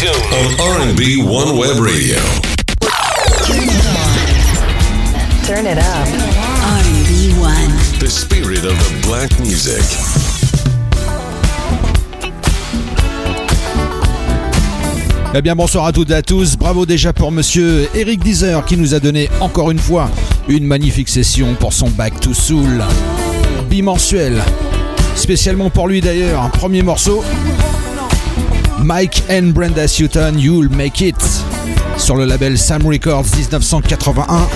tuned on R&B One Web Radio. Turn it up. R&B One. The spirit of the black music. Eh bien bonsoir à toutes et à tous, bravo déjà pour monsieur Eric Deezer qui nous a donné encore une fois une magnifique session pour son Back to Soul bimensuel. Spécialement pour lui d'ailleurs, un premier morceau. Mike and Brenda Sutton, You'll Make It, sur le label Sam Records 1981,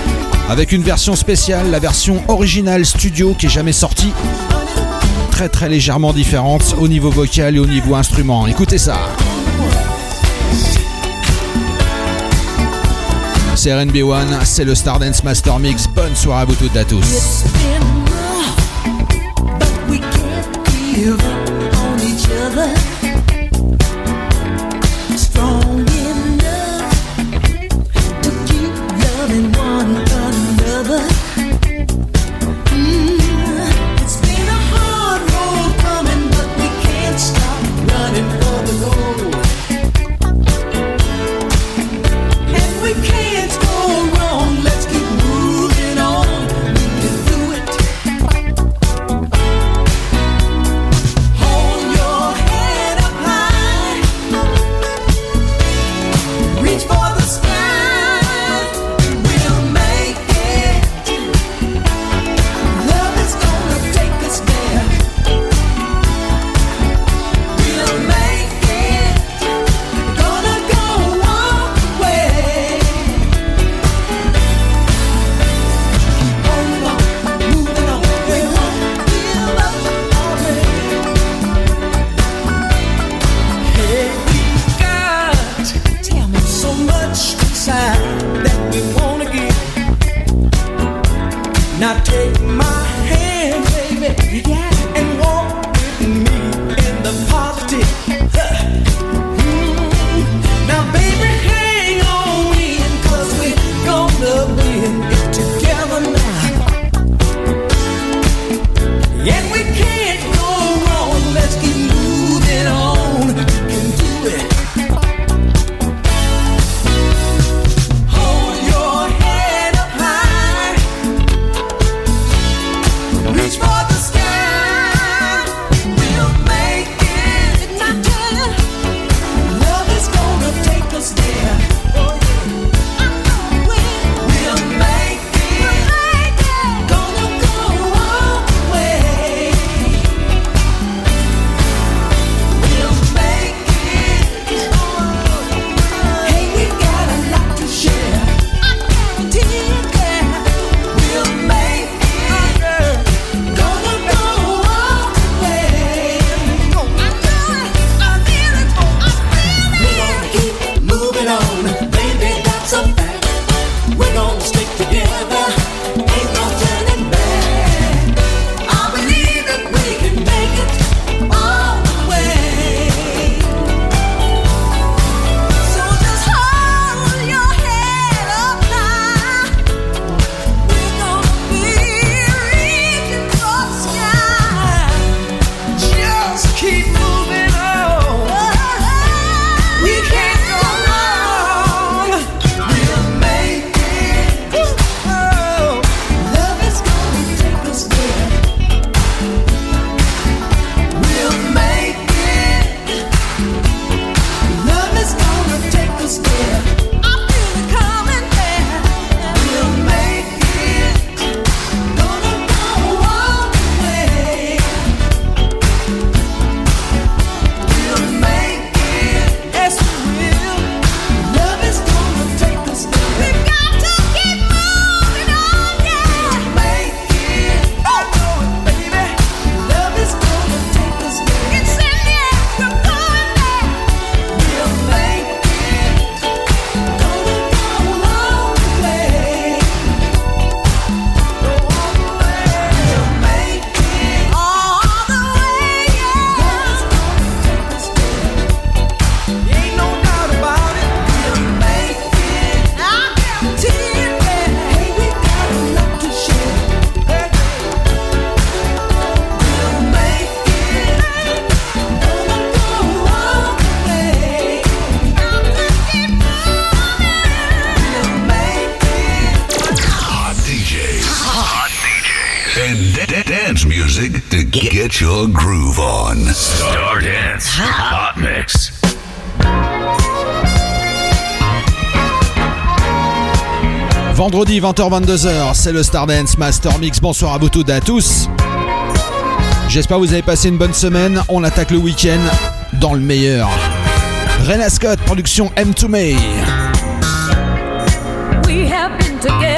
avec une version spéciale, la version originale studio qui est jamais sortie. Très très légèrement différente au niveau vocal et au niveau instrument. Écoutez ça. C'est RNB One, c'est le Stardance Master Mix. Bonne soirée à vous toutes et à tous. 20h-22h, c'est le Stardance Master Mix. Bonsoir à vous toutes et à tous. J'espère que vous avez passé une bonne semaine. On attaque le week-end dans le meilleur. Rena Scott, production M2 May. We have been together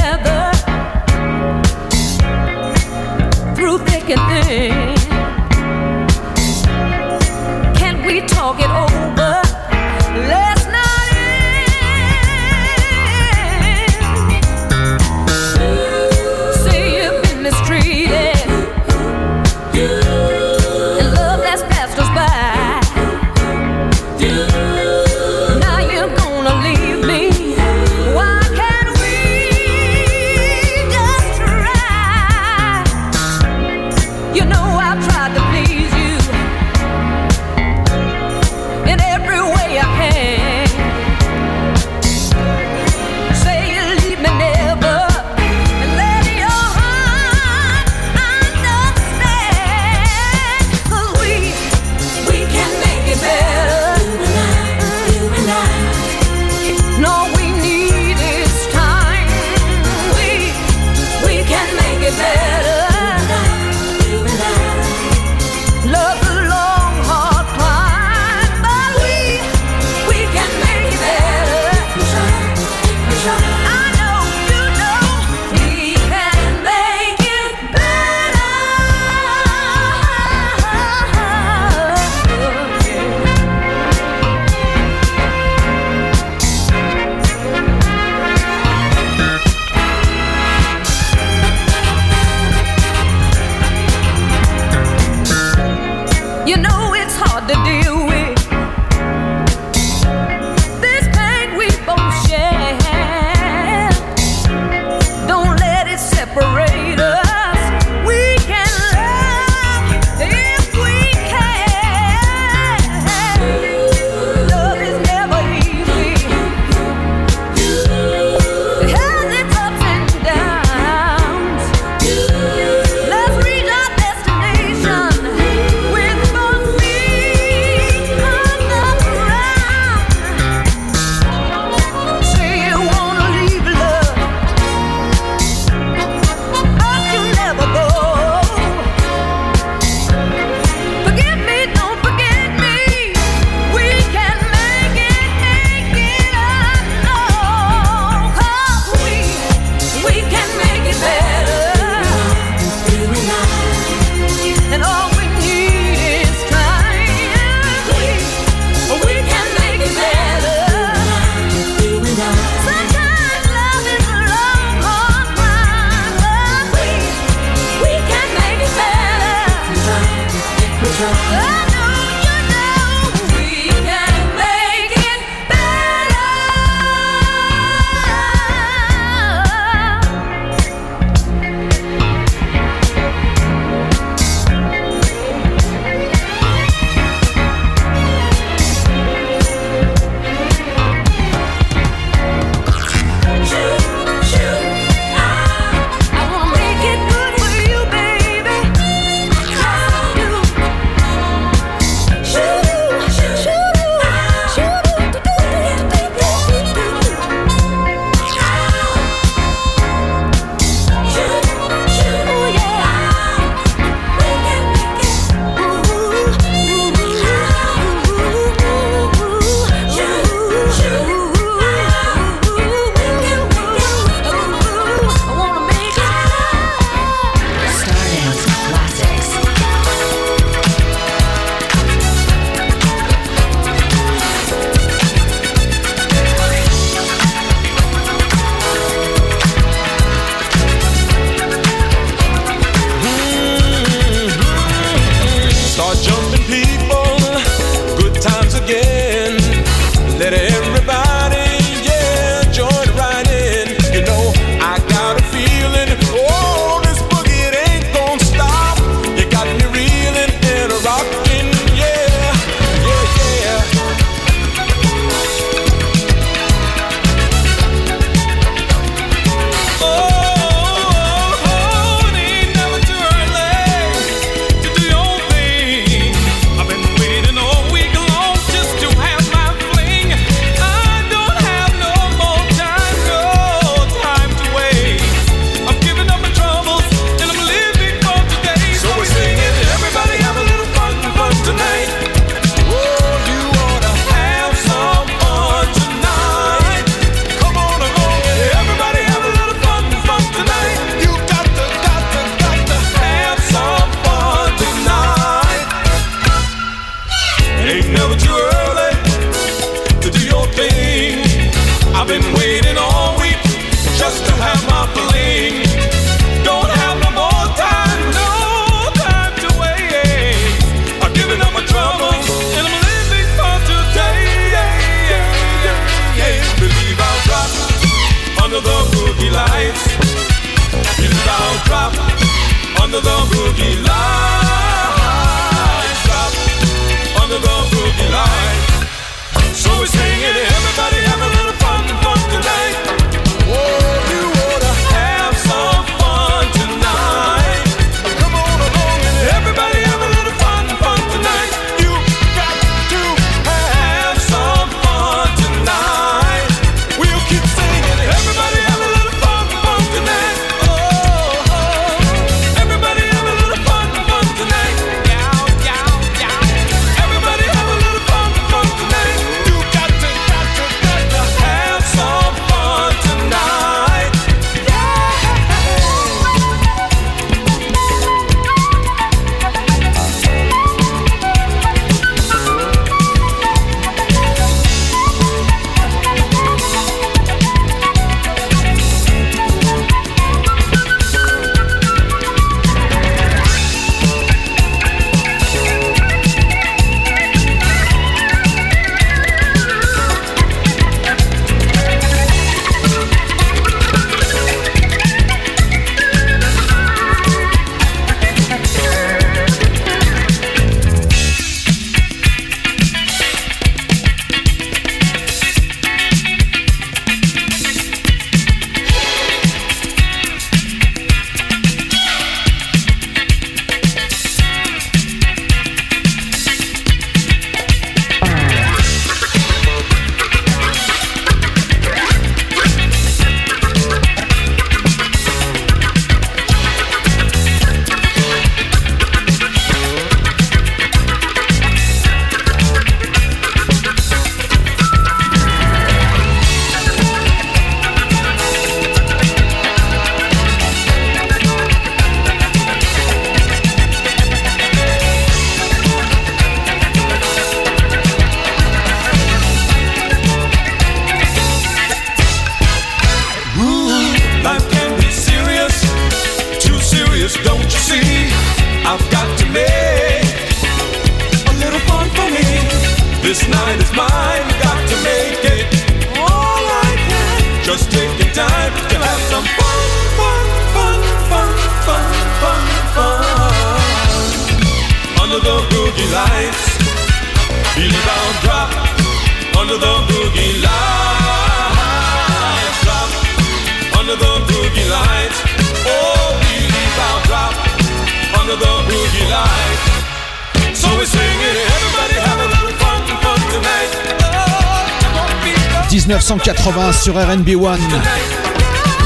sur RNB1.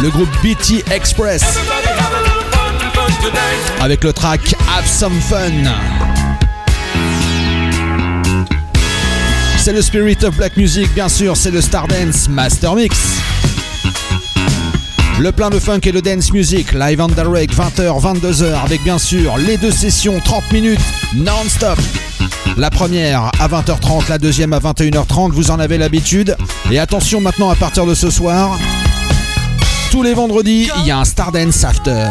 Le groupe BT Express. Avec le track Have Some Fun. C'est le Spirit of Black Music, bien sûr, c'est le Stardance Master Mix. Le plein de funk et de dance music, live and direct, 20h, 22h, avec bien sûr les deux sessions, 30 minutes, non-stop. La première à 20h30, la deuxième à 21h30, vous en avez l'habitude. Et attention maintenant à partir de ce soir, tous les vendredis, il y a un Stardance After.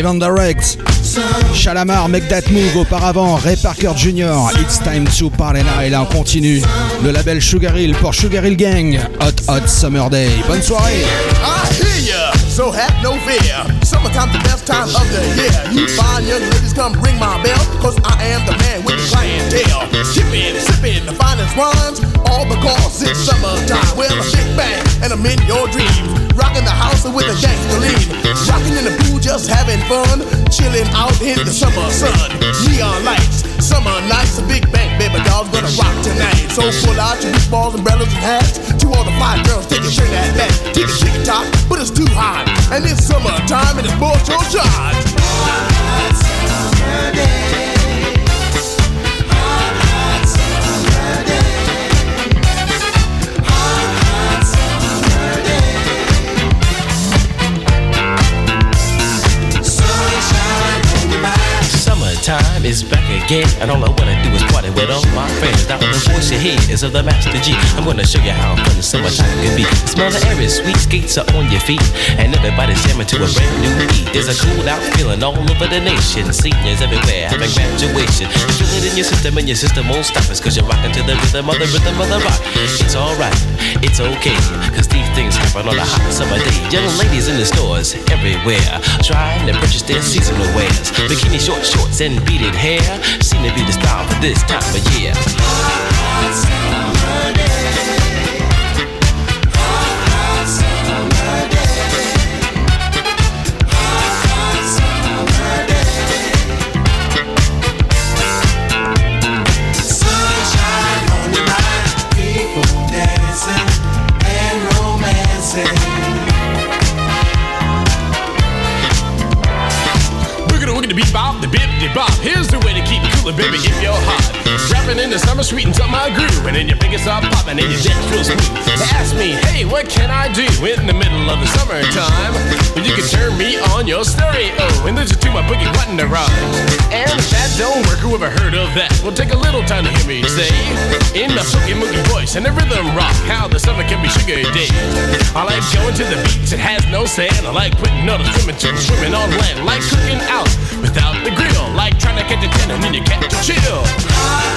Live on direct. Shalamar, Make That Move auparavant, Ray Parker Jr., It's Time to Party Now, et là on continue. Le label Sugar Hill pour Sugar Hill Gang, Hot Hot Summer Day. Bonne soirée! So have no fear. Summertime's the best time of the year. You fine young ladies, come ring my bell, cause I am the man with the clientele. Shipping, sipping the finest wines, all because it's summertime. Well, a big bang, and I'm in your dreams. Rocking the house with a gangster lean. Rocking in the pool, just having fun. Chilling out in the summer sun. Neon lights, summer nights, a big bang, baby doll's gonna rock tonight. So pull out your balls, umbrellas, and hats. To all the fine girls, take a straight at that. Take a chicken top, but it's too hot. And it's summertime and it's more so charged. Summertime is back again, and all I wanna do is party with all my friends. Now the voice you hear is of the Master G. I'm gonna show you how fun summertime can be. Smell the air is sweet, skates are on your feet, and everybody's jamming to a brand new beat. There's a cool out feeling all over the nation. Seniors everywhere having graduation. Feel it in your system, and your system won't stop us, cause you're rocking to the rhythm of the rhythm of the rock. It's alright, it's okay, cause these things happen on a hot summer day. Young ladies in the stores everywhere, trying to purchase their seasonal wares. Bikini short shorts and beaded hair seem to be the style for this time of year. To coolin', baby, if you're hot. Rapping in the summer, sweetens up my groove, and then your biggest up poppin' and your dance real smooth. Ask me, hey, what can I do in the middle of the summertime? Well, you can turn me on your stereo and listen to my boogie wonder rhyme. And if that don't work, who ever heard of that? Well, take a little time to hear me say, in my silky moogie voice and the rhythm rock, how the summer can be sugar day. I like going to the beach, it has no sand. I like putting on a swimming swimming on land, like cooking out without the grill, like trying to catch a ten and you catch a chill.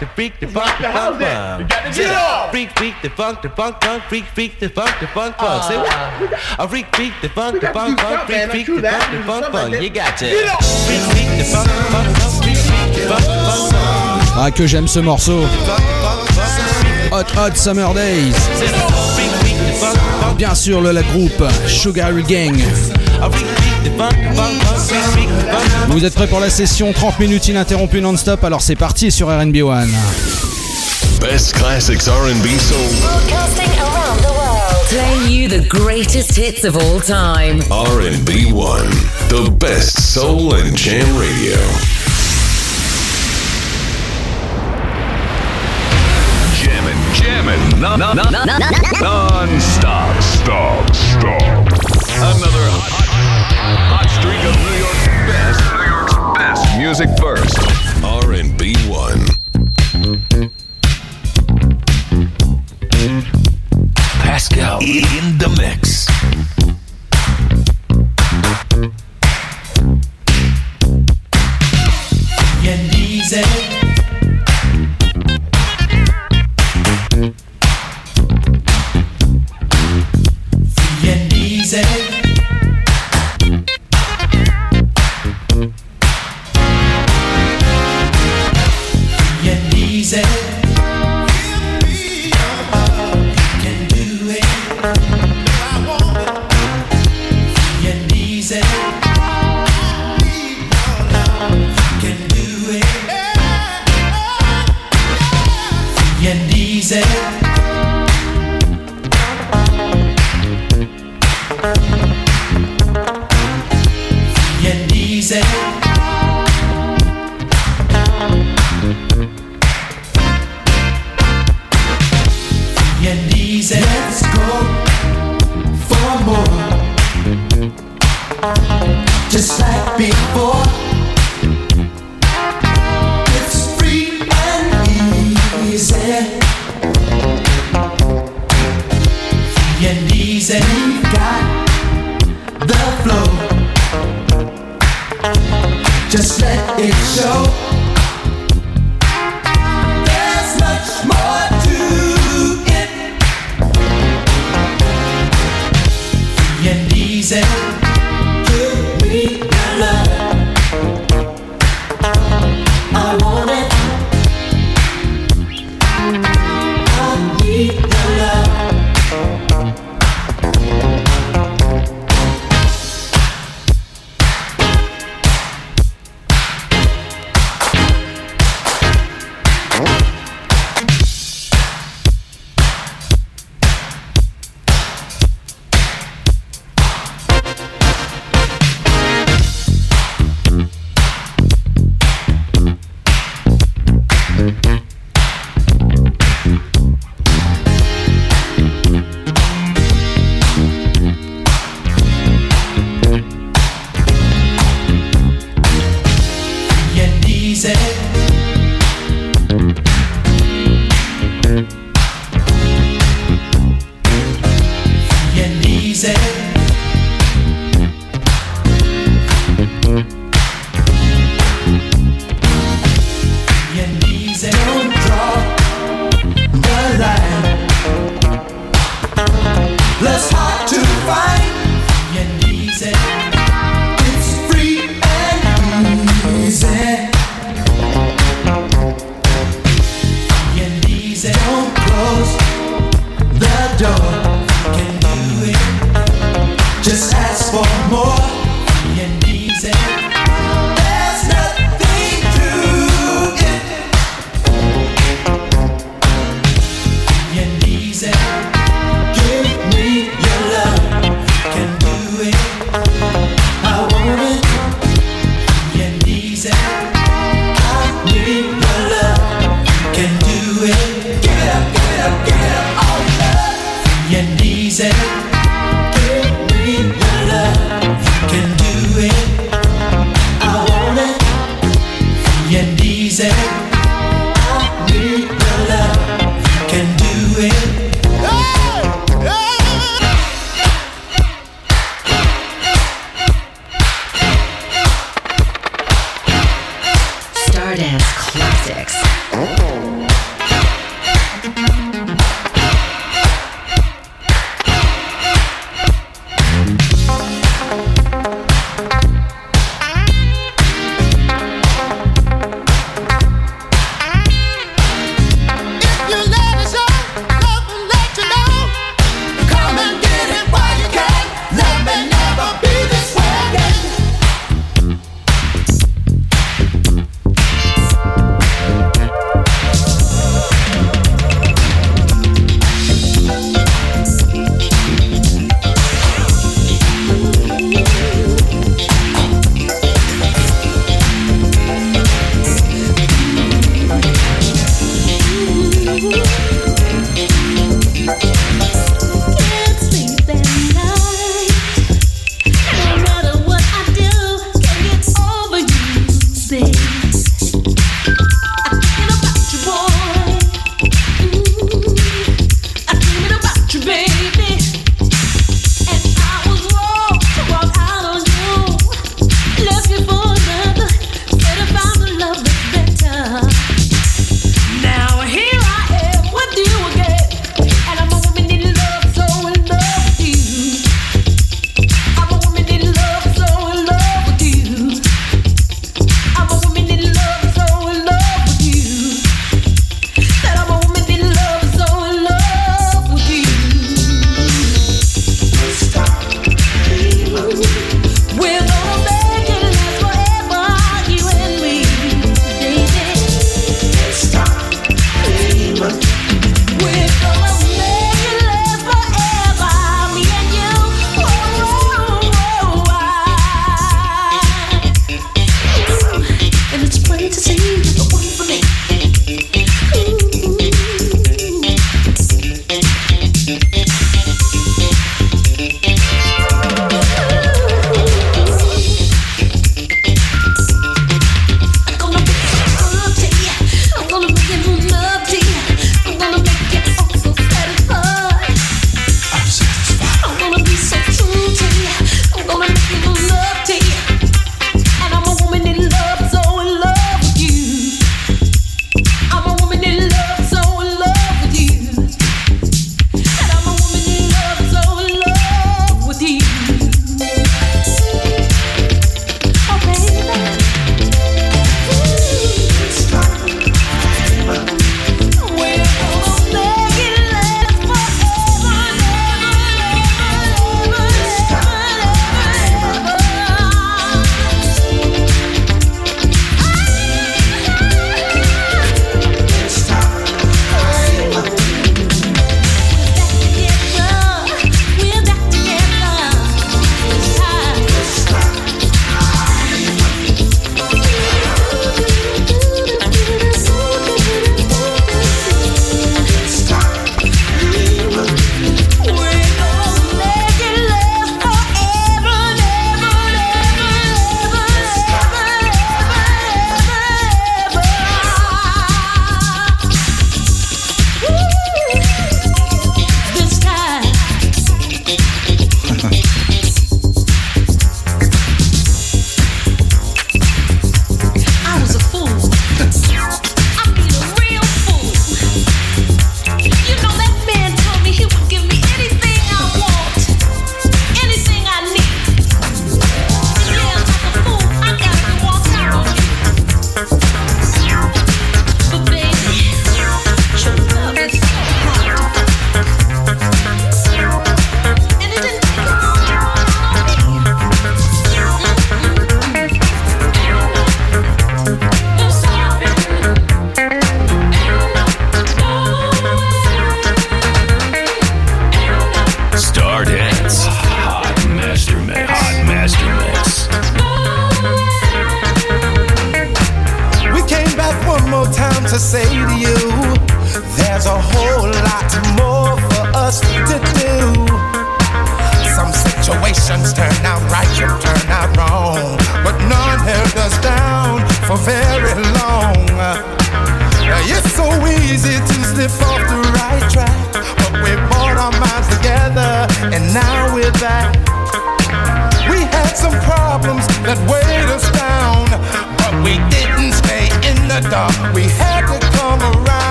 The freak, the funk, the funk, the funk, house in. You funk. got to get off. Freak, freak, the funk, the funk, funk, freak, freak, the funk, the funk, funk. Say what? A freak, freak, the funk, the funk, funk, freak, freak, the funk, the funk, funk. You got to. Freak, freak, the funk, the funk, funk, freak, freak, the funk, the funk, funk. Ah, que j'aime ce morceau. Hot Hot Summer Days. Bien sûr, le la groupe Sugar Gang. Vous êtes prêts pour la session 30 minutes ininterrompues non-stop Alors c'est parti sur RNB One. Best classics R&B soul. Broadcasting around the world. Playing you the greatest hits of all time. R&B One, the best soul and jam radio. Jammin', jammin', non, non, non, non-stop. Stop, stop. Another hot, hot, hot streak of New York's best, New York's best music first. R&B One. Pascal in the mix.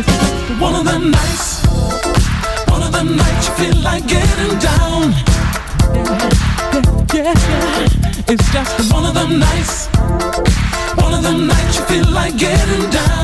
One of the nights, one of the nights you feel like getting down. Yeah, yeah, yeah. It's just one of the nights, one of the nights you feel like getting down.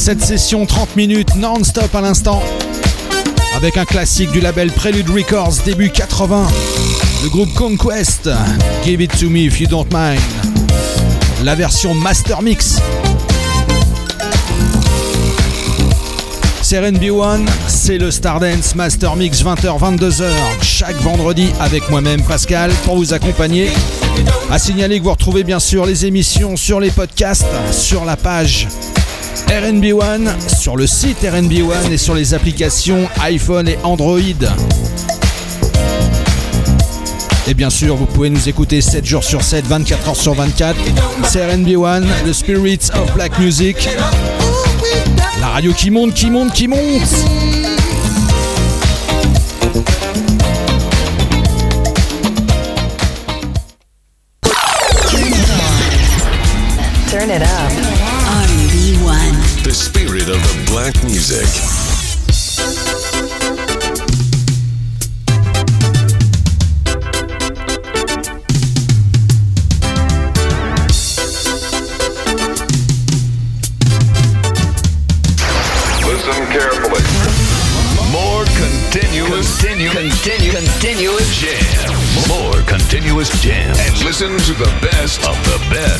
Cette session 30 minutes non-stop à l'instant avec un classique du label Prelude Records début 80. Le groupe Conquest, Give It To Me If You Don't Mind. La version Master Mix. C'est RB1, c'est le Stardance Master Mix 20h-22h chaque vendredi avec moi-même Pascal pour vous accompagner. À signaler que vous retrouvez bien sûr les émissions sur les podcasts, sur la page RNB1, sur le site RNB1 et sur les applications iPhone et Android. Et bien sûr, vous pouvez nous écouter 7 jours sur 7, 24 heures sur 24. C'est RNB1, le Spirits of Black Music. La radio qui monte, qui monte, qui monte. Turn it up. RB1. The spirit of the black music. Listen carefully. More continuous, continue, continue, continuous jam. More continuous jam. And listen to the best of the best.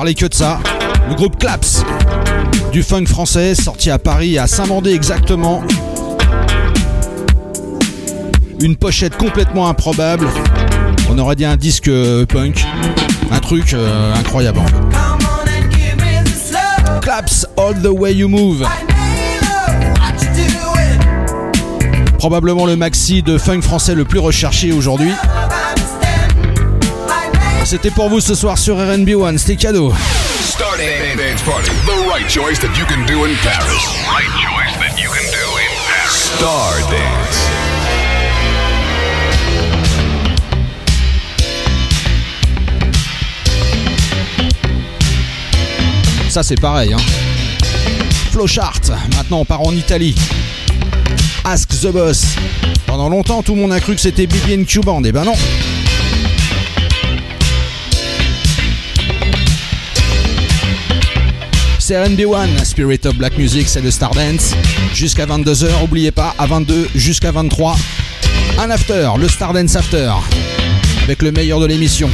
parlait que de ça. Le groupe Claps, du funk français, sorti à Paris, à Saint-Mandé exactement. Une pochette complètement improbable. On aurait dit un disque euh, punk. Un truc euh, incroyable. Claps All the Way You Move. Probablement le maxi de funk français le plus recherché aujourd'hui c'était pour vous ce soir sur RNB One, c'était cadeau. Ça c'est pareil. Hein. Flowchart, maintenant on part en Italie. Ask the Boss. Pendant longtemps tout le monde a cru que c'était BB Q Band, et ben non. c'est RB1, Spirit of Black Music, c'est le Stardance. Jusqu'à 22h, oubliez pas, à 22 jusqu'à 23, un after, le Stardance After, avec le meilleur de l'émission.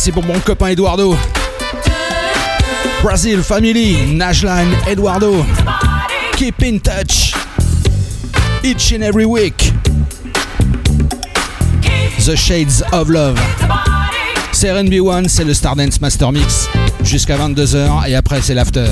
C'est pour mon copain Eduardo. Brazil Family, Najline, Eduardo. Keep in touch. Each and every week. The Shades of Love. C'est RB1, c'est le Stardance Master Mix. Jusqu'à 22h et après c'est l'after.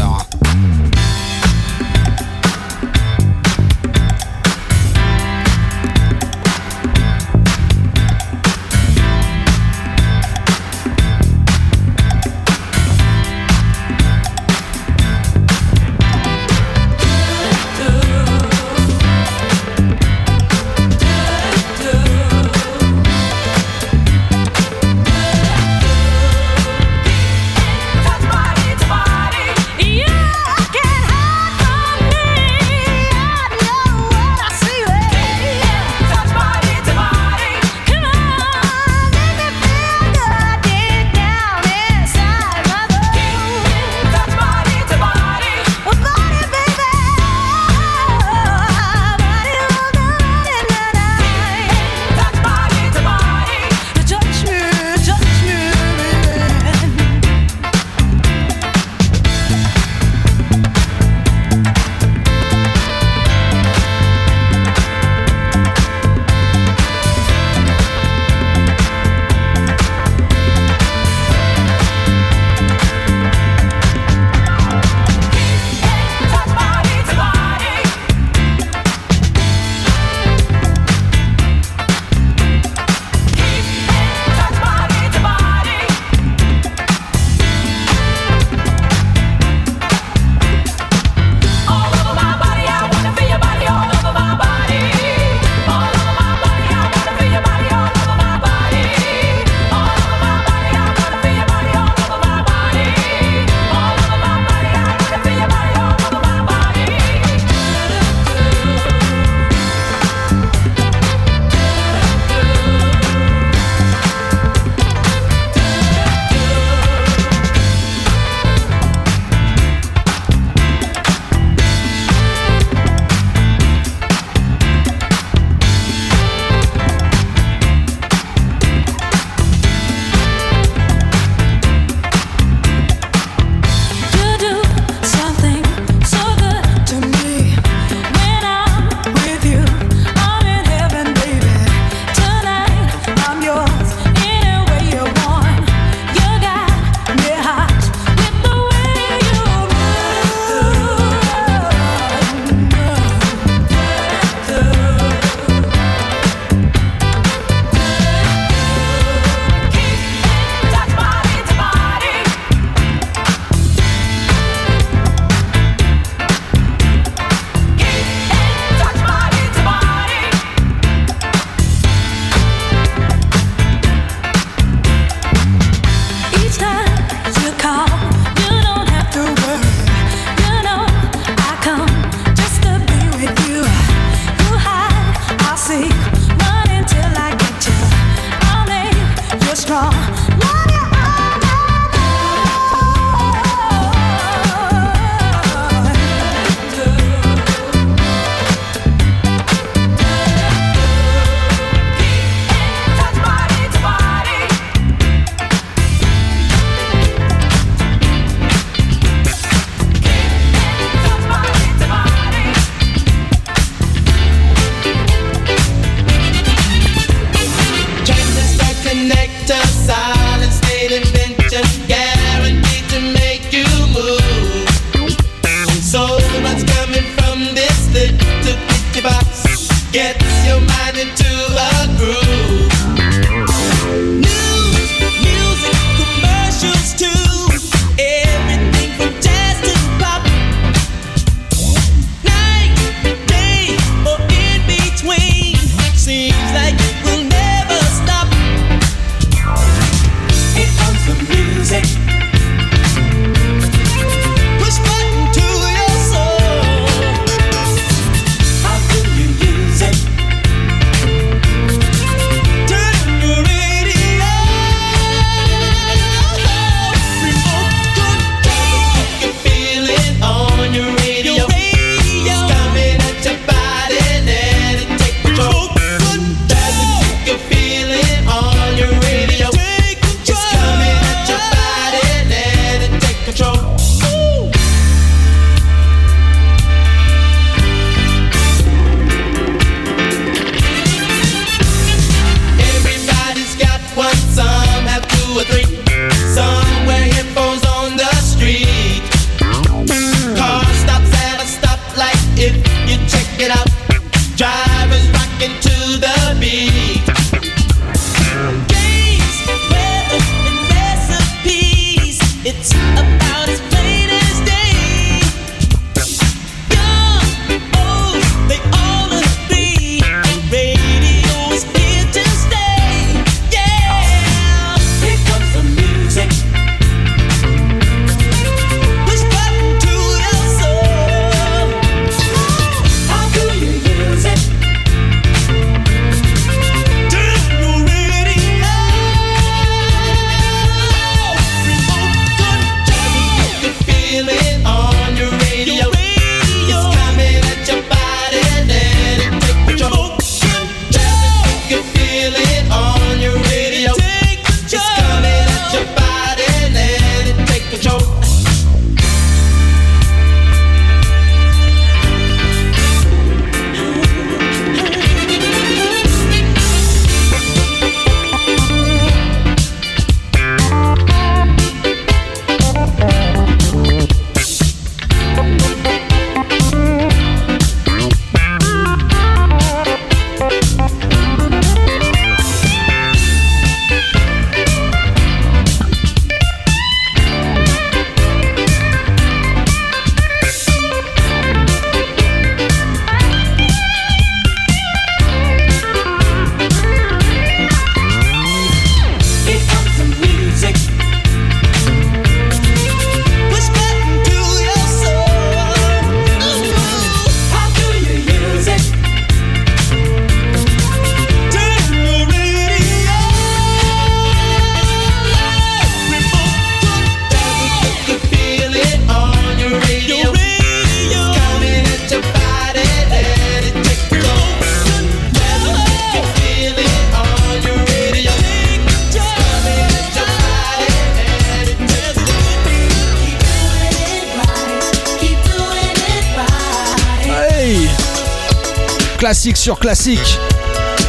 classique.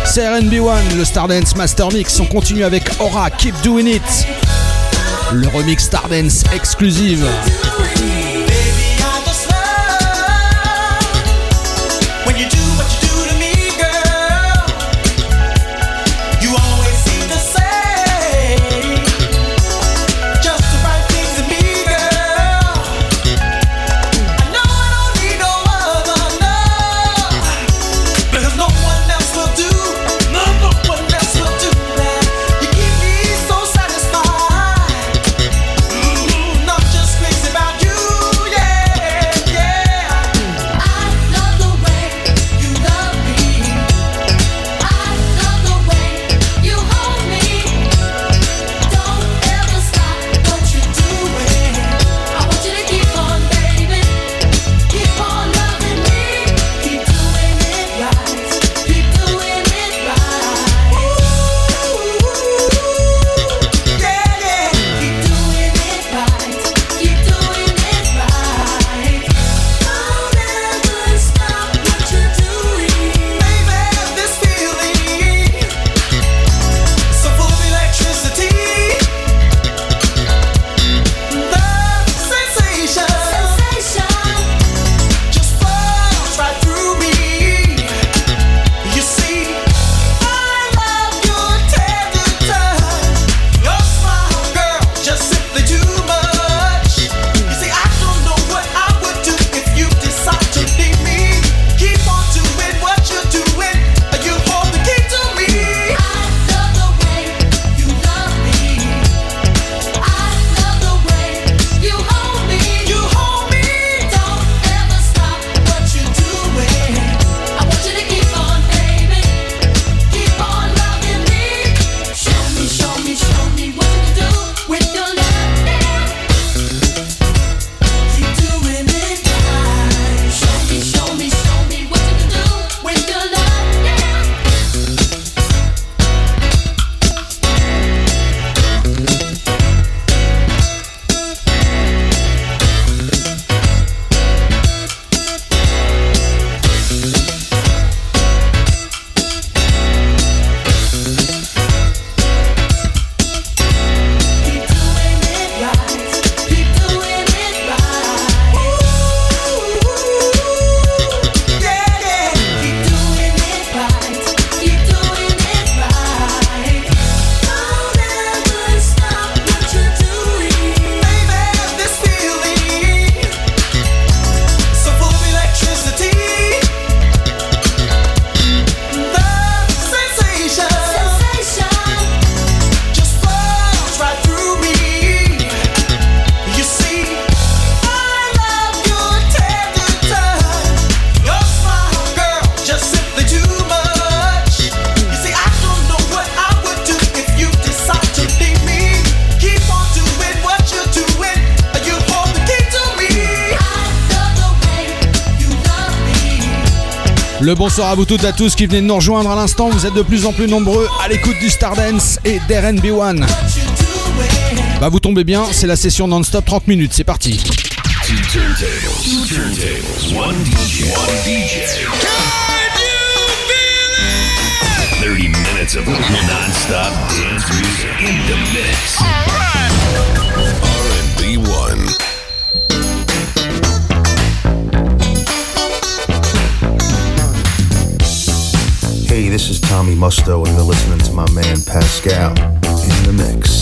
C'est RB1, le Stardance Master Mix. On continue avec Aura, Keep Doing It. Le remix Stardance exclusive. soir à vous toutes et à tous qui venez de nous rejoindre à l'instant. Vous êtes de plus en plus nombreux à l'écoute du Stardance et d'RNB1. Bah vous tombez bien, c'est la session non-stop 30 minutes, c'est parti. This is Tommy Musto, and you're listening to my man Pascal in the mix.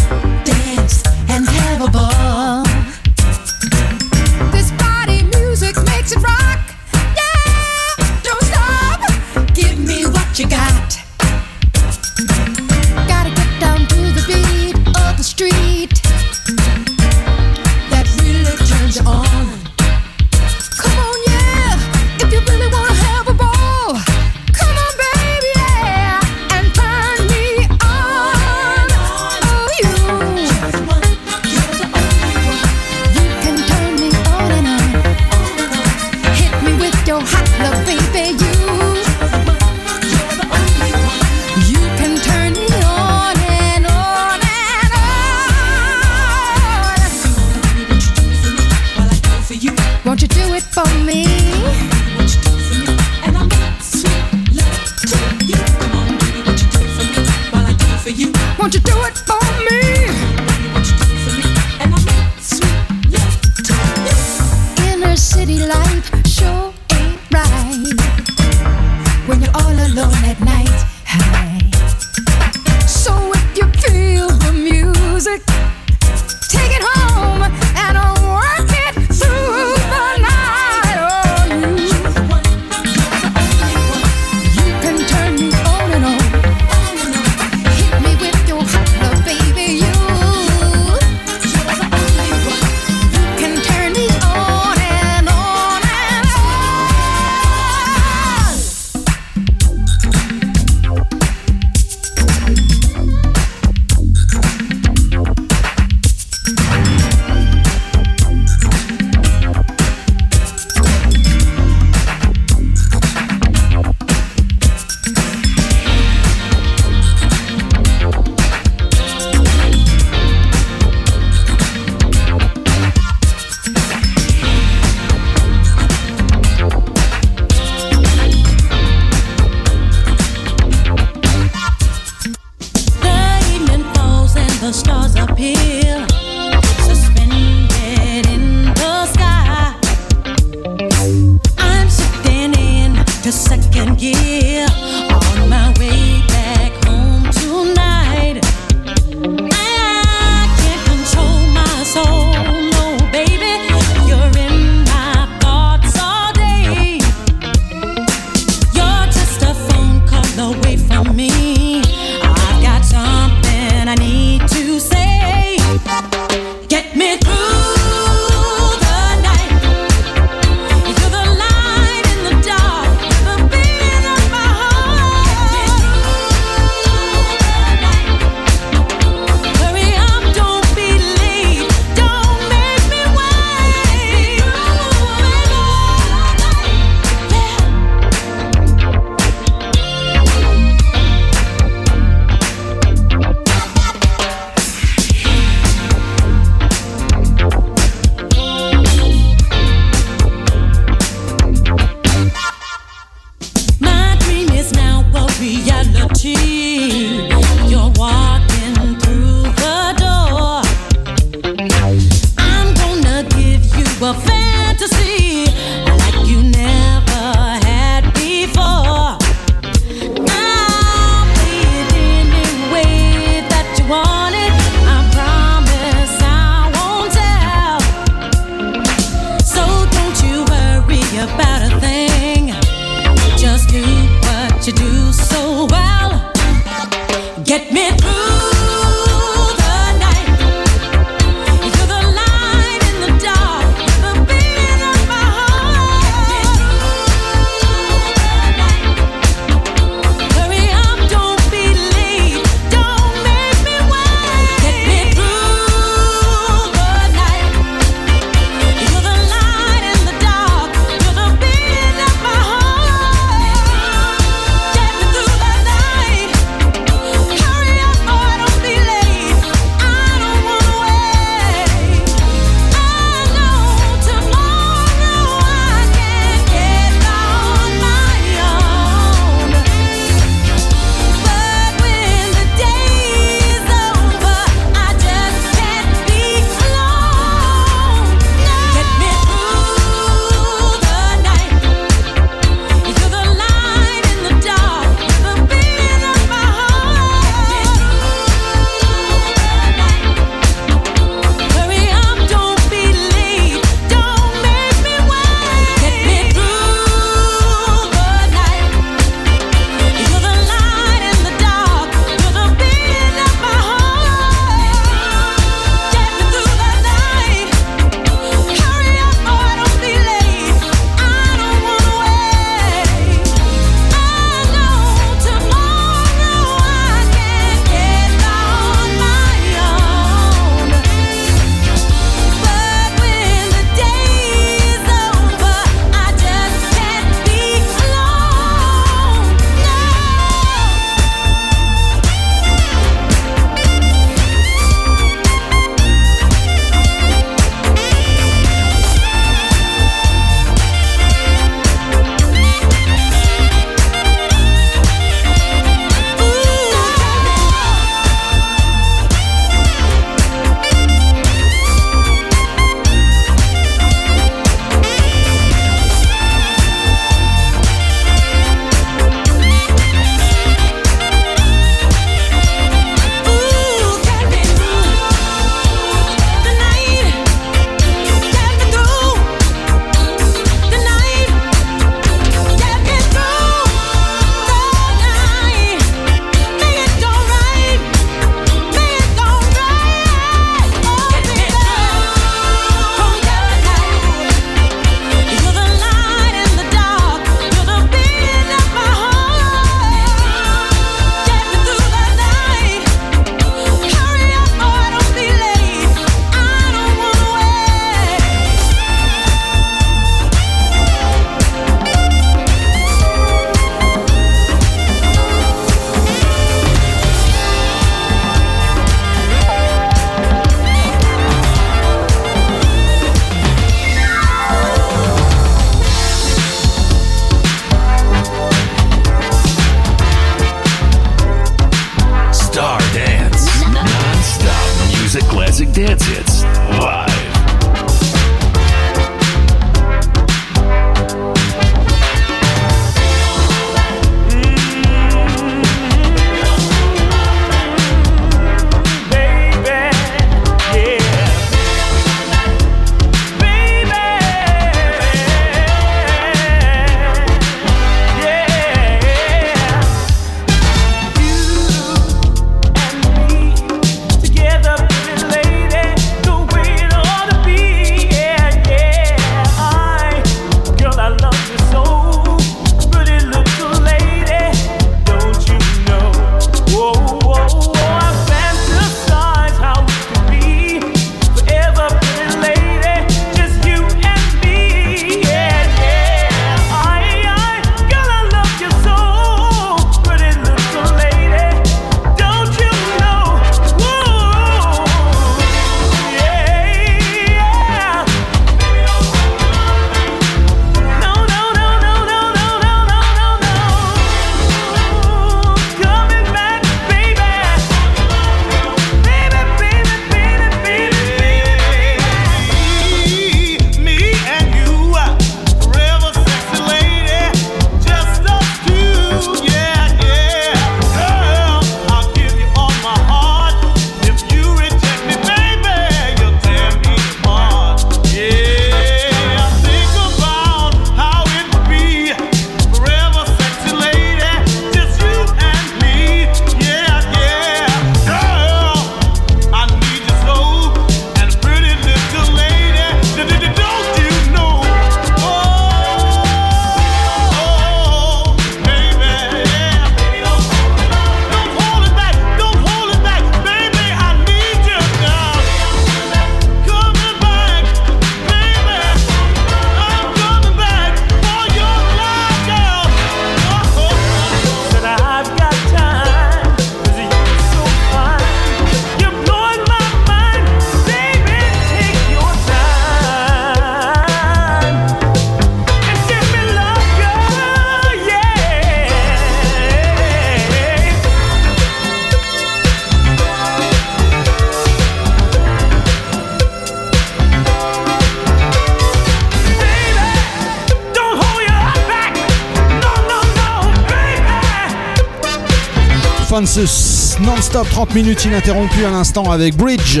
Non-stop 30 minutes ininterrompues à l'instant avec Bridge.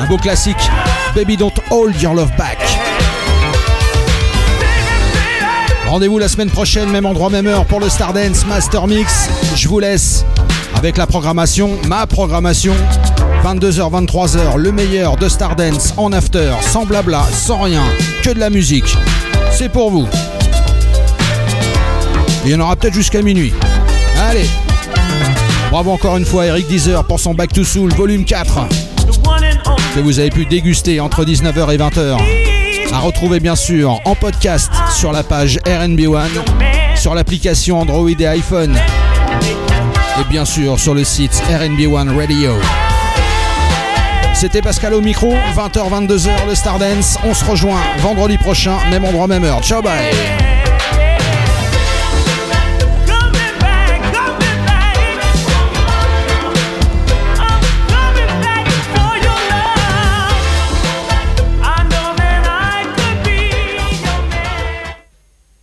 Un beau classique, Baby Don't Hold Your Love Back. Rendez-vous la semaine prochaine, même endroit, même heure pour le Stardance Master Mix. Je vous laisse avec la programmation, ma programmation. 22h, 23h, le meilleur de Stardance en after, sans blabla, sans rien, que de la musique. C'est pour vous. Il y en aura peut-être jusqu'à minuit. Allez Bravo encore une fois Eric Deezer pour son Back to Soul volume 4 que vous avez pu déguster entre 19h et 20h. À retrouver bien sûr en podcast sur la page RNB1, sur l'application Android et iPhone et bien sûr sur le site RNB1 Radio. C'était Pascal au micro, 20h, 22h le Stardance. On se rejoint vendredi prochain, même endroit, même heure. Ciao, bye!